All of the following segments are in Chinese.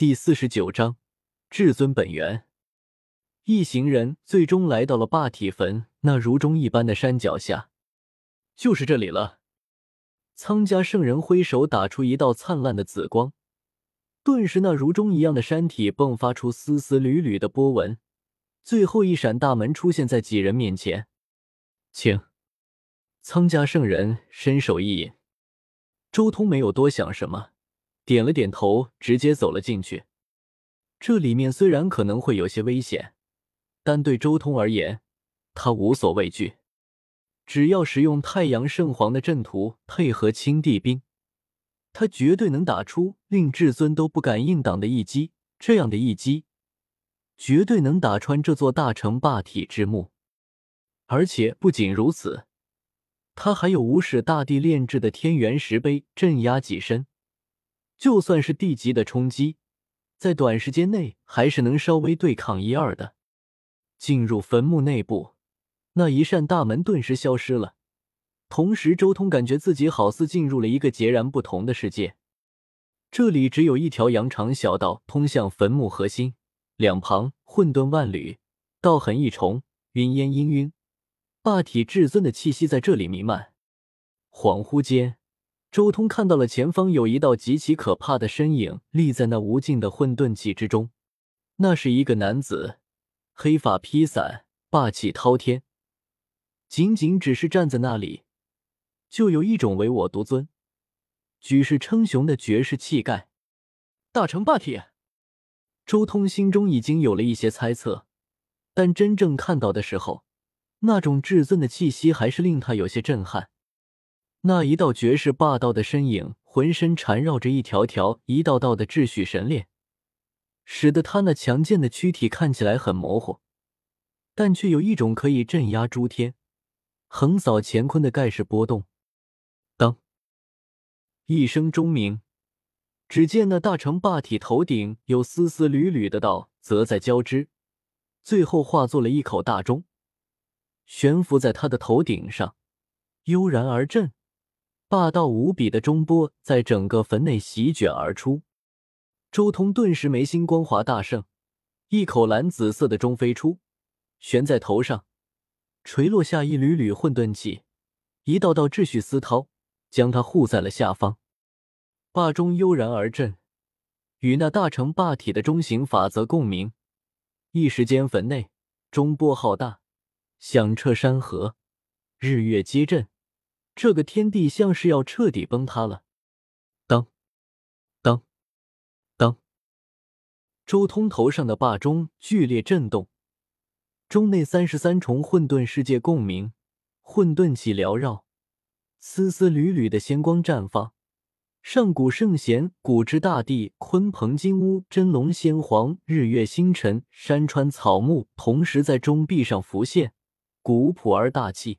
第四十九章，至尊本源。一行人最终来到了霸体坟那如钟一般的山脚下，就是这里了。苍家圣人挥手打出一道灿烂的紫光，顿时那如钟一样的山体迸发出丝丝缕缕的波纹，最后一闪大门出现在几人面前。请，苍家圣人伸手一引，周通没有多想什么。点了点头，直接走了进去。这里面虽然可能会有些危险，但对周通而言，他无所畏惧。只要使用太阳圣皇的阵图配合青帝兵，他绝对能打出令至尊都不敢硬挡的一击。这样的一击，绝对能打穿这座大城霸体之墓。而且不仅如此，他还有无始大帝炼制的天元石碑镇压己身。就算是地级的冲击，在短时间内还是能稍微对抗一二的。进入坟墓内部，那一扇大门顿时消失了。同时，周通感觉自己好似进入了一个截然不同的世界。这里只有一条羊肠小道通向坟墓核心，两旁混沌万缕，道痕一重，云烟氤氲，霸体至尊的气息在这里弥漫。恍惚间。周通看到了前方有一道极其可怕的身影立在那无尽的混沌气之中，那是一个男子，黑发披散，霸气滔天。仅仅只是站在那里，就有一种唯我独尊、举世称雄的绝世气概。大成霸体，周通心中已经有了一些猜测，但真正看到的时候，那种至尊的气息还是令他有些震撼。那一道绝世霸道的身影，浑身缠绕着一条条、一道道的秩序神链，使得他那强健的躯体看起来很模糊，但却有一种可以镇压诸天、横扫乾坤的盖世波动。当一声钟鸣，只见那大成霸体头顶有丝丝缕缕的道则在交织，最后化作了一口大钟，悬浮在他的头顶上，悠然而震。霸道无比的钟波在整个坟内席卷而出，周通顿时眉心光华大盛，一口蓝紫色的钟飞出，悬在头上，垂落下一缕缕混沌气，一道道秩序丝绦将他护在了下方。霸钟悠然而震，与那大成霸体的钟形法则共鸣，一时间坟内钟波浩大，响彻山河，日月皆震。这个天地像是要彻底崩塌了。当当当，周通头上的霸钟剧烈震动，钟内三十三重混沌世界共鸣，混沌气缭绕，丝丝缕缕的仙光绽放。上古圣贤、古之大地、鲲鹏金乌、真龙仙皇、日月星辰、山川草木，同时在钟壁上浮现，古朴而大气。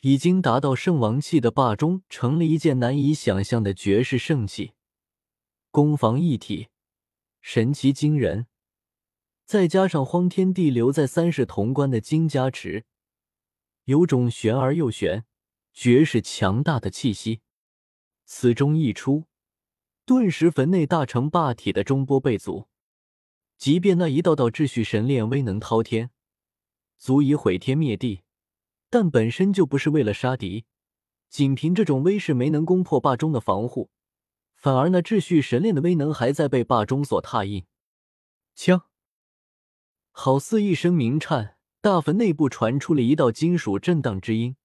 已经达到圣王气的霸钟，成了一件难以想象的绝世圣器，攻防一体，神奇惊人。再加上荒天地留在三世潼关的金加持，有种玄而又玄、绝世强大的气息。此钟一出，顿时坟内大成霸体的中波被阻。即便那一道道秩序神链威能滔天，足以毁天灭地。但本身就不是为了杀敌，仅凭这种威势没能攻破霸钟的防护，反而那秩序神链的威能还在被霸钟所踏印。枪，好似一声鸣颤，大坟内部传出了一道金属震荡之音。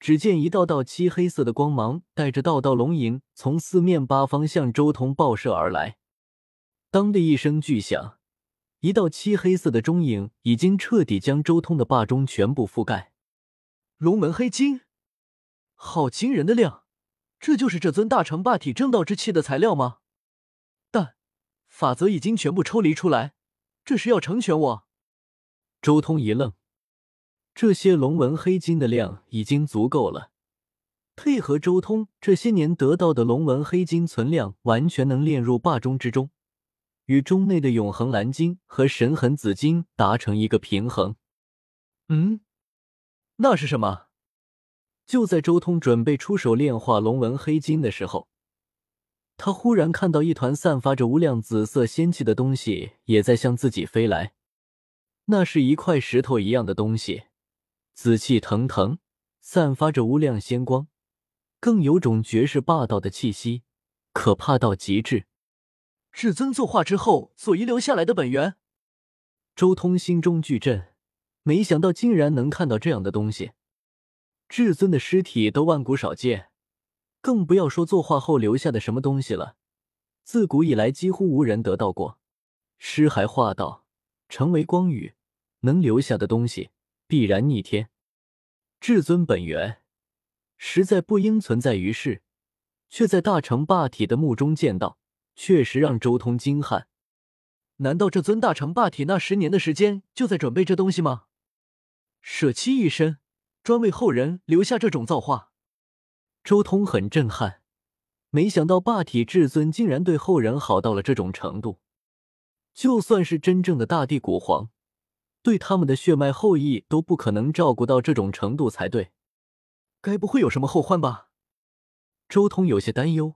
只见一道道漆黑色的光芒带着道道龙影从四面八方向周通爆射而来。当的一声巨响，一道漆黑色的中影已经彻底将周通的霸钟全部覆盖。龙纹黑金，好惊人的量！这就是这尊大成霸体正道之气的材料吗？但法则已经全部抽离出来，这是要成全我？周通一愣，这些龙纹黑金的量已经足够了，配合周通这些年得到的龙纹黑金存量，完全能炼入霸中之中，与中内的永恒蓝金和神痕紫金达成一个平衡。嗯。那是什么？就在周通准备出手炼化龙纹黑金的时候，他忽然看到一团散发着无量紫色仙气的东西也在向自己飞来，那是一块石头一样的东西，紫气腾腾，散发着无量仙光，更有种绝世霸道的气息，可怕到极致。至尊作化之后所遗留下来的本源，周通心中巨震，没想到竟然能看到这样的东西。至尊的尸体都万古少见。更不要说作画后留下的什么东西了，自古以来几乎无人得到过。尸骸化道，成为光宇，能留下的东西必然逆天。至尊本源实在不应存在于世，却在大成霸体的墓中见到，确实让周通惊骇。难道这尊大成霸体那十年的时间就在准备这东西吗？舍弃一身，专为后人留下这种造化。周通很震撼，没想到霸体至尊竟然对后人好到了这种程度。就算是真正的大地古皇，对他们的血脉后裔都不可能照顾到这种程度才对。该不会有什么后患吧？周通有些担忧，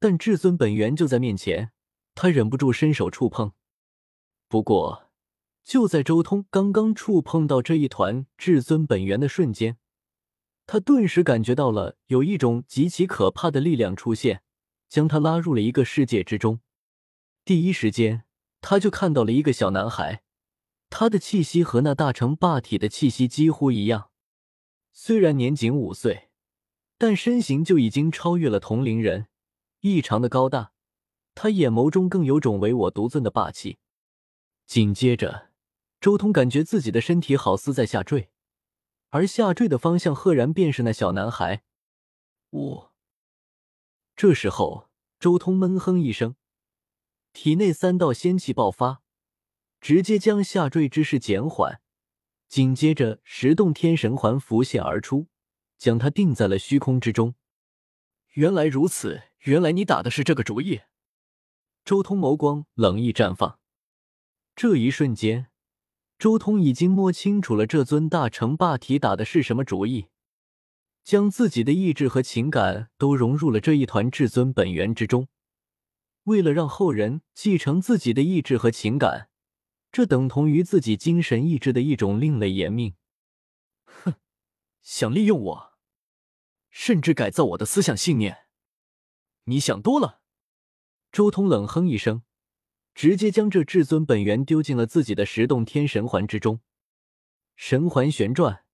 但至尊本源就在面前，他忍不住伸手触碰。不过，就在周通刚刚触碰到这一团至尊本源的瞬间。他顿时感觉到了有一种极其可怕的力量出现，将他拉入了一个世界之中。第一时间，他就看到了一个小男孩，他的气息和那大成霸体的气息几乎一样。虽然年仅五岁，但身形就已经超越了同龄人，异常的高大。他眼眸中更有种唯我独尊的霸气。紧接着，周通感觉自己的身体好似在下坠。而下坠的方向赫然便是那小男孩。我这时候，周通闷哼一声，体内三道仙气爆发，直接将下坠之势减缓。紧接着，十洞天神环浮现而出，将他定在了虚空之中。原来如此，原来你打的是这个主意。周通眸光冷意绽放，这一瞬间。周通已经摸清楚了这尊大成霸体打的是什么主意，将自己的意志和情感都融入了这一团至尊本源之中。为了让后人继承自己的意志和情感，这等同于自己精神意志的一种另类延命。哼，想利用我，甚至改造我的思想信念，你想多了。周通冷哼一声。直接将这至尊本源丢进了自己的十洞天神环之中，神环旋转，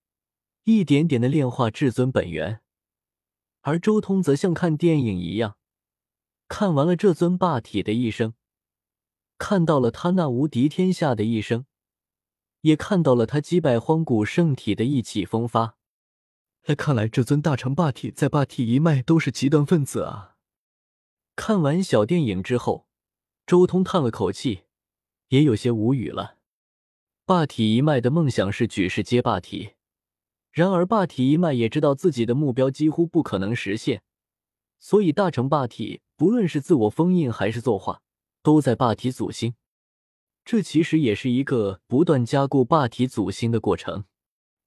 一点点的炼化至尊本源。而周通则像看电影一样，看完了这尊霸体的一生，看到了他那无敌天下的一生，也看到了他击败荒古圣体的意气风发。那，看来这尊大成霸体在霸体一脉都是极端分子啊！看完小电影之后。周通叹了口气，也有些无语了。霸体一脉的梦想是举世皆霸体，然而霸体一脉也知道自己的目标几乎不可能实现，所以大成霸体不论是自我封印还是作画，都在霸体祖星。这其实也是一个不断加固霸体祖星的过程。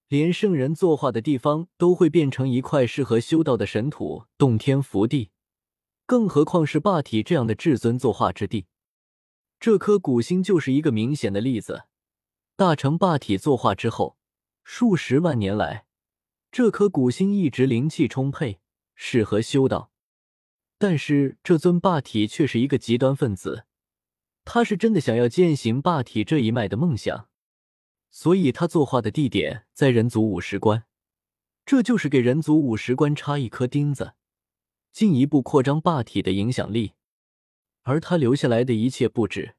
连圣人作画的地方都会变成一块适合修道的神土，洞天福地。更何况是霸体这样的至尊作画之地，这颗古星就是一个明显的例子。大成霸体作画之后，数十万年来，这颗古星一直灵气充沛，适合修道。但是这尊霸体却是一个极端分子，他是真的想要践行霸体这一脉的梦想，所以他作画的地点在人族五十关，这就是给人族五十关插一颗钉子。进一步扩张霸体的影响力，而他留下来的一切布置，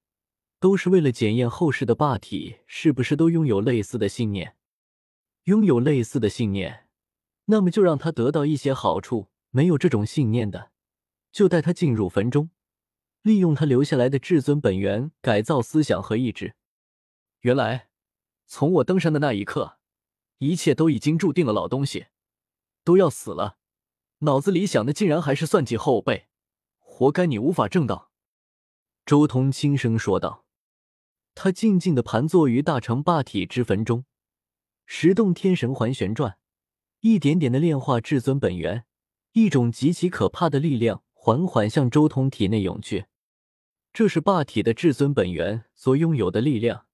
都是为了检验后世的霸体是不是都拥有类似的信念。拥有类似的信念，那么就让他得到一些好处；没有这种信念的，就带他进入坟中，利用他留下来的至尊本源改造思想和意志。原来，从我登山的那一刻，一切都已经注定了。老东西，都要死了。脑子里想的竟然还是算计后辈，活该你无法正道。”周通轻声说道。他静静的盘坐于大成霸体之坟中，十洞天神环旋转，一点点的炼化至尊本源，一种极其可怕的力量缓缓向周通体内涌去。这是霸体的至尊本源所拥有的力量，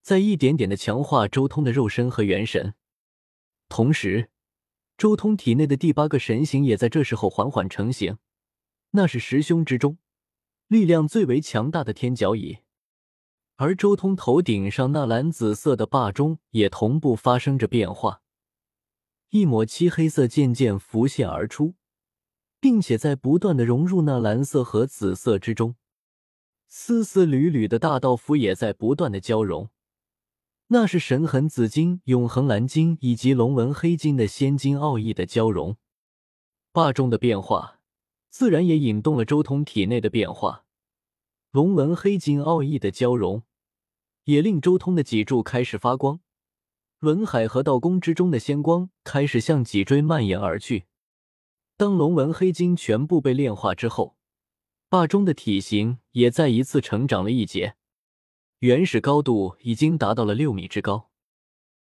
在一点点的强化周通的肉身和元神。同时，周通体内的第八个神形也在这时候缓缓成型，那是十凶之中力量最为强大的天角蚁。而周通头顶上那蓝紫色的霸钟也同步发生着变化，一抹漆黑色渐渐浮现而出，并且在不断的融入那蓝色和紫色之中。丝丝缕缕的大道符也在不断的交融，那是神痕紫金、永恒蓝金以及龙纹黑金的仙金奥义的交融。霸中的变化，自然也引动了周通体内的变化。龙纹黑金奥义的交融，也令周通的脊柱开始发光，轮海和道宫之中的仙光开始向脊椎蔓延而去。当龙纹黑金全部被炼化之后。霸中的体型也再一次成长了一截，原始高度已经达到了六米之高。